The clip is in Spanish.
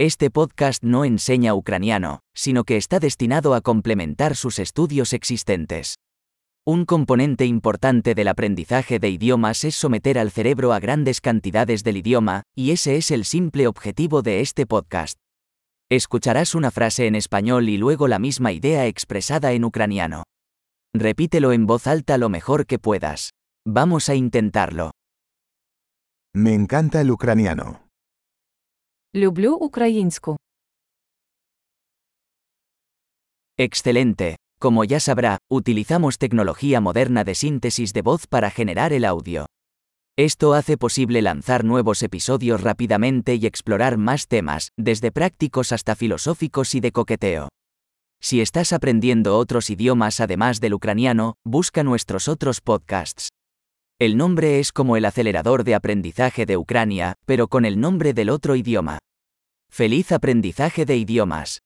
Este podcast no enseña ucraniano, sino que está destinado a complementar sus estudios existentes. Un componente importante del aprendizaje de idiomas es someter al cerebro a grandes cantidades del idioma, y ese es el simple objetivo de este podcast. Escucharás una frase en español y luego la misma idea expresada en ucraniano. Repítelo en voz alta lo mejor que puedas. Vamos a intentarlo. Me encanta el ucraniano. Люблю українську. Excelente. Como ya sabrá, utilizamos tecnología moderna de síntesis de voz para generar el audio. Esto hace posible lanzar nuevos episodios rápidamente y explorar más temas, desde prácticos hasta filosóficos y de coqueteo. Si estás aprendiendo otros idiomas además del ucraniano, busca nuestros otros podcasts. El nombre es como el acelerador de aprendizaje de Ucrania, pero con el nombre del otro idioma. Feliz aprendizaje de idiomas.